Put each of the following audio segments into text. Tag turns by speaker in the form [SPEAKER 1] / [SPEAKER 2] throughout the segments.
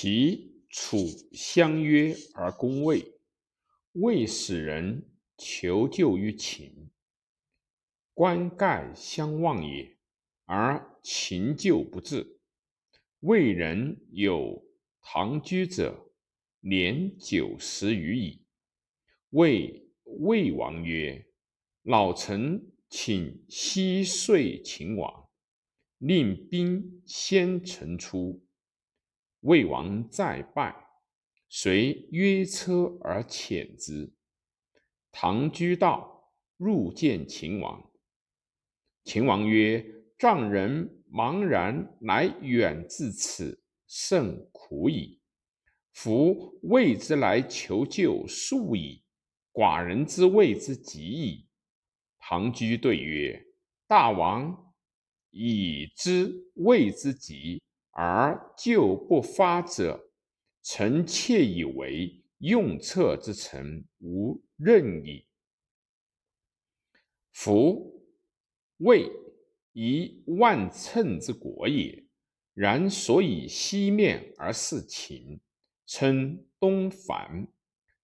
[SPEAKER 1] 齐楚相约而攻魏，魏使人求救于秦。关盖相望也，而秦救不至。魏人有唐居者，年九十余矣。谓魏王曰：“老臣请西说秦王，令兵先城出。”魏王再拜，遂约车而遣之。唐居道入见秦王。秦王曰：“丈人茫然来远至此，甚苦矣。夫魏之来求救数矣，寡人之谓之急矣。”唐居对曰：“大王已知魏之急。”而救不发者，臣妾以为用策之臣无任矣。夫魏以万乘之国也，然所以西面而事秦，称东樊，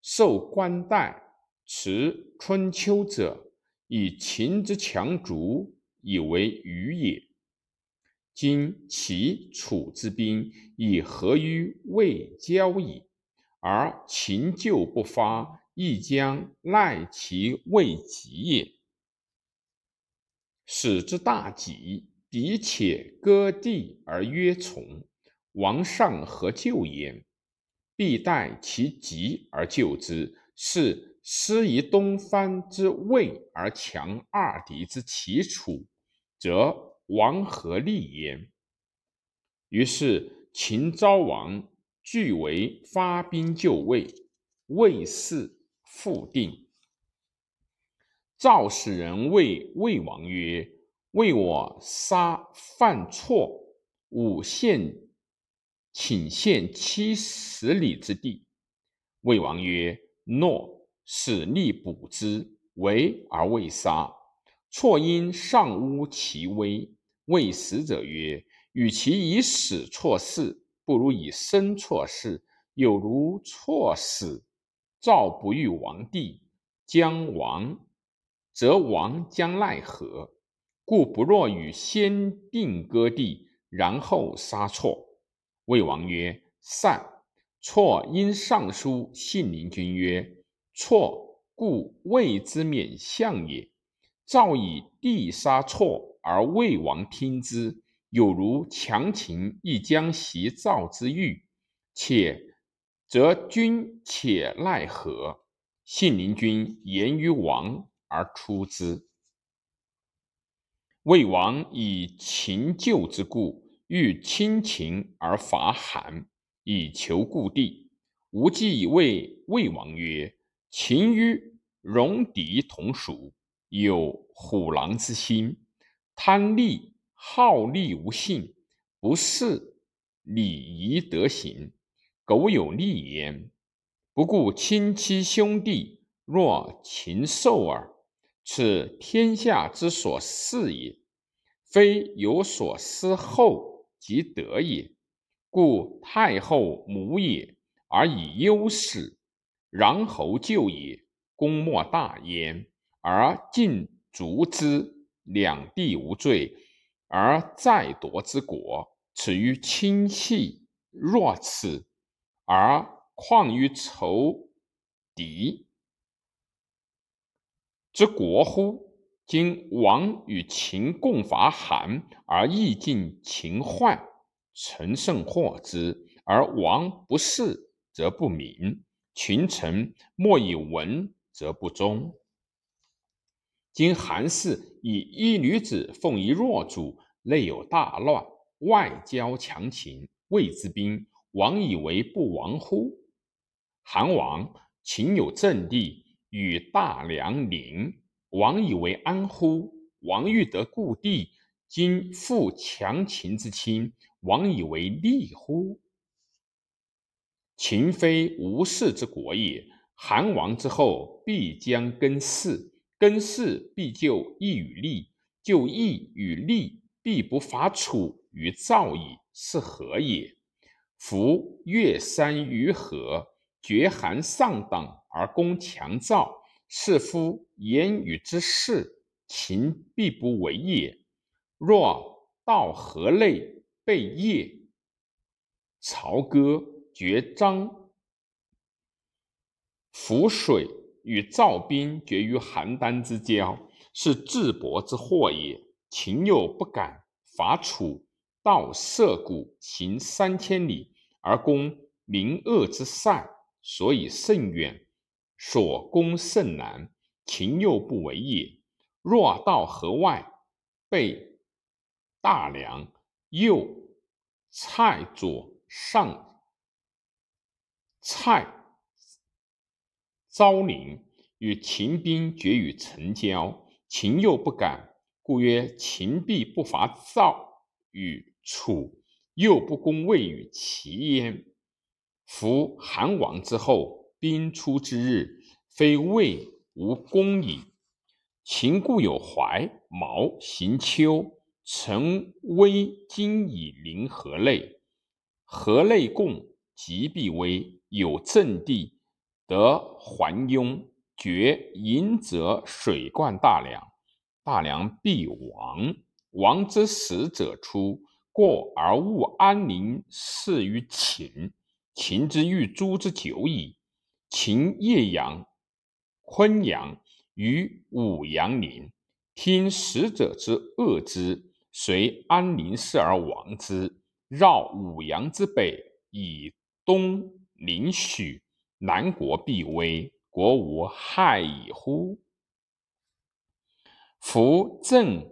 [SPEAKER 1] 受冠带，持春秋者，以秦之强卒以为虞也。今齐楚之兵已合于魏交矣，而秦救不发，亦将赖其未及也。使之大吉，彼且割地而约从，王上何救焉？必待其急而救之。是失于东方之魏而强二敌之齐楚，则。王何利焉？于是秦昭王俱为发兵救魏，魏氏复定。赵使人谓魏王曰：“为我杀犯错，吾献请献七十里之地。”魏王曰：“诺，使力补之，为而未杀。错因上污其威。”谓使者曰：“与其以死错事，不如以生错事。有如错死，赵不欲亡地，将亡，则王将奈何？故不若与先定割地，然后杀错。”魏王曰：“善。”错因上书信陵君曰：“错，故谓之免相也。”赵以地杀错。而魏王听之，有如强秦亦将袭赵之欲，且则君且奈何？信陵君言于王而出之。魏王以秦旧之故，欲亲秦而伐韩，以求故地。无忌谓魏王曰：“秦与戎狄同属，有虎狼之心。”贪利好利无信，不是礼仪德行，苟有利焉，不顾亲戚兄弟，若禽兽耳。此天下之所事也，非有所思后即得也。故太后母也，而以忧始；穰侯舅也，功莫大焉，而尽逐之。两地无罪，而再夺之国，此于亲戚若此，而况于仇敌之国乎？今王与秦共伐韩，而益尽秦患，臣甚获之。而王不恃，则不明；群臣莫以闻，则不忠。今韩氏以一女子奉一弱主，内有大乱，外交强秦，魏之兵，王以为不亡乎？韩王秦有阵地与大梁邻，王以为安乎？王欲得故地，今复强秦之亲，王以为利乎？秦非无事之国也，韩王之后必将更事。根事必就义与利，就义与利必不伐楚于赵矣，是何也？夫越山于河，绝寒上党而攻强赵，是夫言语之事，秦必不为也。若到河内，被业，曹歌绝章，浮水与赵兵决于邯郸之交，是智伯之祸也。秦又不敢伐楚，到涉谷行三千里而攻名恶之塞，所以甚远，所攻甚难。秦又不为也。若到河外，被大梁、右、蔡左上、蔡、昭陵与秦兵决于城郊，秦又不敢。故曰：秦必不伐赵与楚，又不攻魏与齐焉。夫韩王之后，兵出之日，非魏无功矣。秦固有怀、毛、行丘、陈威、今以临河内，河内共即必危，有阵地，得还雍，决迎泽，水灌大梁。大梁必亡，亡之使者出，过而勿安宁事于秦。秦之欲诛之久矣。秦叶阳、昆阳于武阳陵，听使者之恶之，遂安宁事而亡之。绕武阳之北，以东临许，南国必危，国无害矣乎？夫郑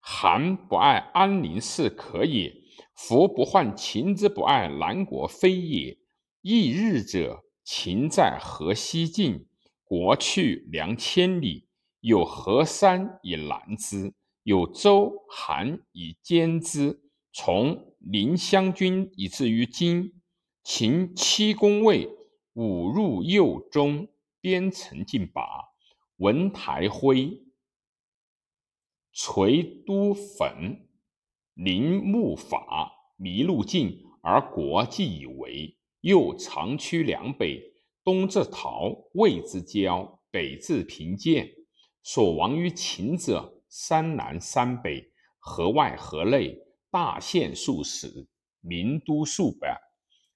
[SPEAKER 1] 韩不爱安宁是可也，夫不患秦之不爱南国非也。异日者，秦在河西境，国去两千里，有河山以拦之，有周韩以兼之。从临湘军以至于今，秦七攻魏，五入右中，边城尽拔，文台灰。垂都粉，林木法，麋鹿尽，而国既以为。又长驱两北，东至陶，魏之交，北至平建。所亡于秦者，山南山北，河外河内，大县数十，民都数百。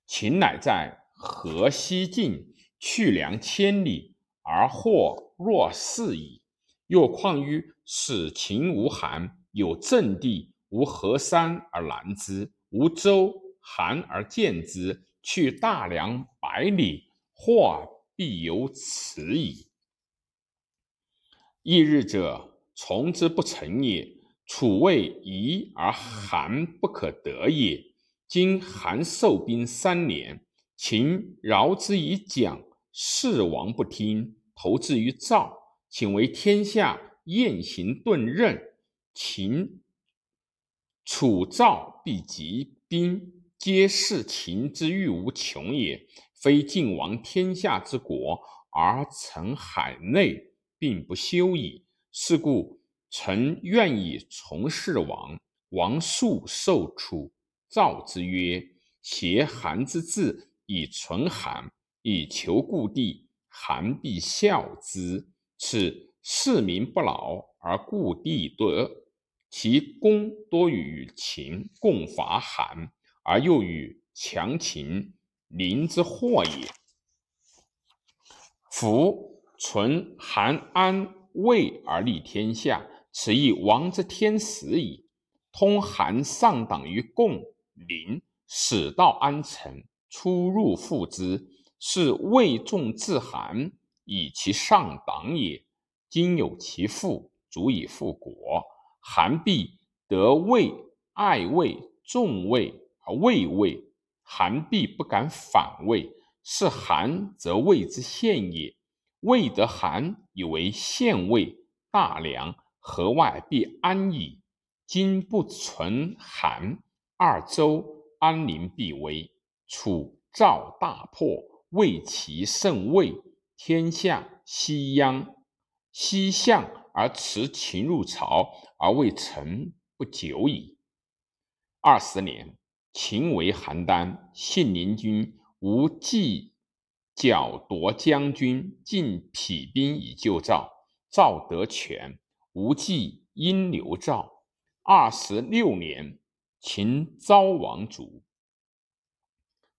[SPEAKER 1] 秦乃在河西境，去粮千里，而获若是矣。又况于使秦无韩，有阵地，无河山而拦之，无周韩而见之，去大梁百里，或必有此矣。异日者，从之不成也。楚魏夷而韩不可得也。今韩受兵三年，秦饶之以蒋，事王不听，投之于赵。请为天下雁行顿任，秦、楚、赵必集兵，皆视秦之欲无穷也。非晋王天下之国而成海内，并不休矣。是故臣愿以从事王。王素受楚、赵之约，挟韩之志以存韩，以求故地，韩必效之。此市民不劳而故地得，其功多与秦共伐韩，而又与强秦邻之祸也。夫存韩安魏而立天下，此亦王之天时矣。通韩上党于共邻，使道安成，出入复之，是魏众自韩。以其上党也，今有其父，足以复国。韩必得魏，爱魏，重魏而魏魏，韩必不敢反魏。是韩则魏之献也，魏得韩以为献魏，大梁河外必安矣。今不存韩，二周安宁必危。楚赵大破，魏齐胜魏。天下西央，西向而持秦入朝，而未成不久矣。二十年，秦为邯郸，信陵君无计剿夺将军，晋匹兵以救赵。赵得权，无忌因刘赵。二十六年，秦昭王卒。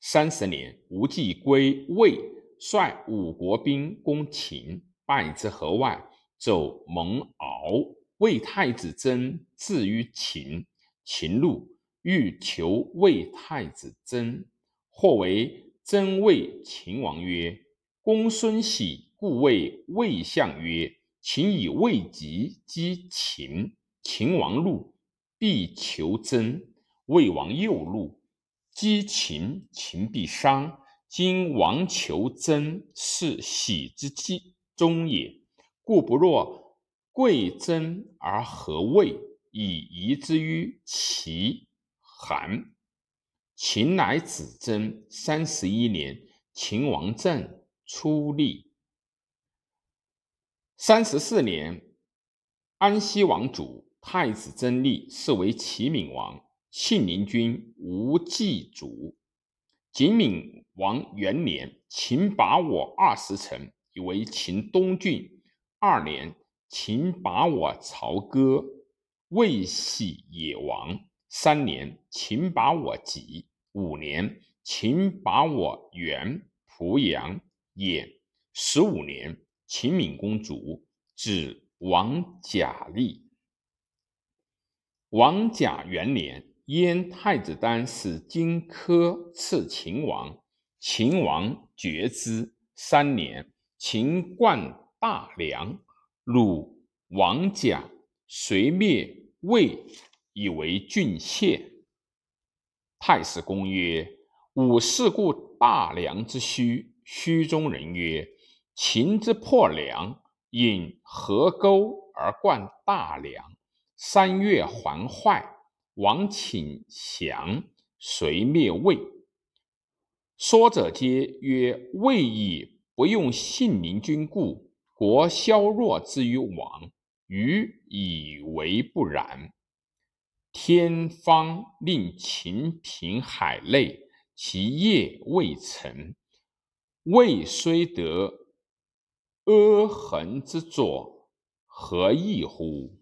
[SPEAKER 1] 三十年，无忌归魏，率五国兵攻秦，败之河外，走蒙敖。魏太子曾至于秦，秦怒，欲求魏太子曾，或为曾谓秦王曰：“公孙喜故谓魏相曰：‘秦以魏急击秦，秦王怒，必求曾。’魏王又怒，击秦，秦必伤。今王求曾，是喜之计中也。故不若贵曾而和魏，以夷之于齐、韩。秦乃子曾。三十一年，秦王政出立。三十四年，安西王主，太子曾立，是为齐闵王。信陵君无忌卒。景闵王元年，秦拔我二十城，以为秦东郡。二年，秦拔我朝歌，未喜也亡。三年，秦拔我棘。五年，秦拔我原、濮阳、也。十五年，秦闵公卒，子王贾立。王贾元年。燕太子丹使荆轲刺秦王，秦王绝之。三年，秦冠大梁，鲁王甲，遂灭魏，以为郡县。太史公曰：“吾事故大梁之虚。”虚中人曰：“秦之破梁，引河沟而灌大梁，三月还坏。”王请降，遂灭魏。说者皆曰：“魏以不用信陵君故，国消弱之于王。”余以为不然。天方令秦平海内，其业未成。魏虽得阿衡之作，何益乎？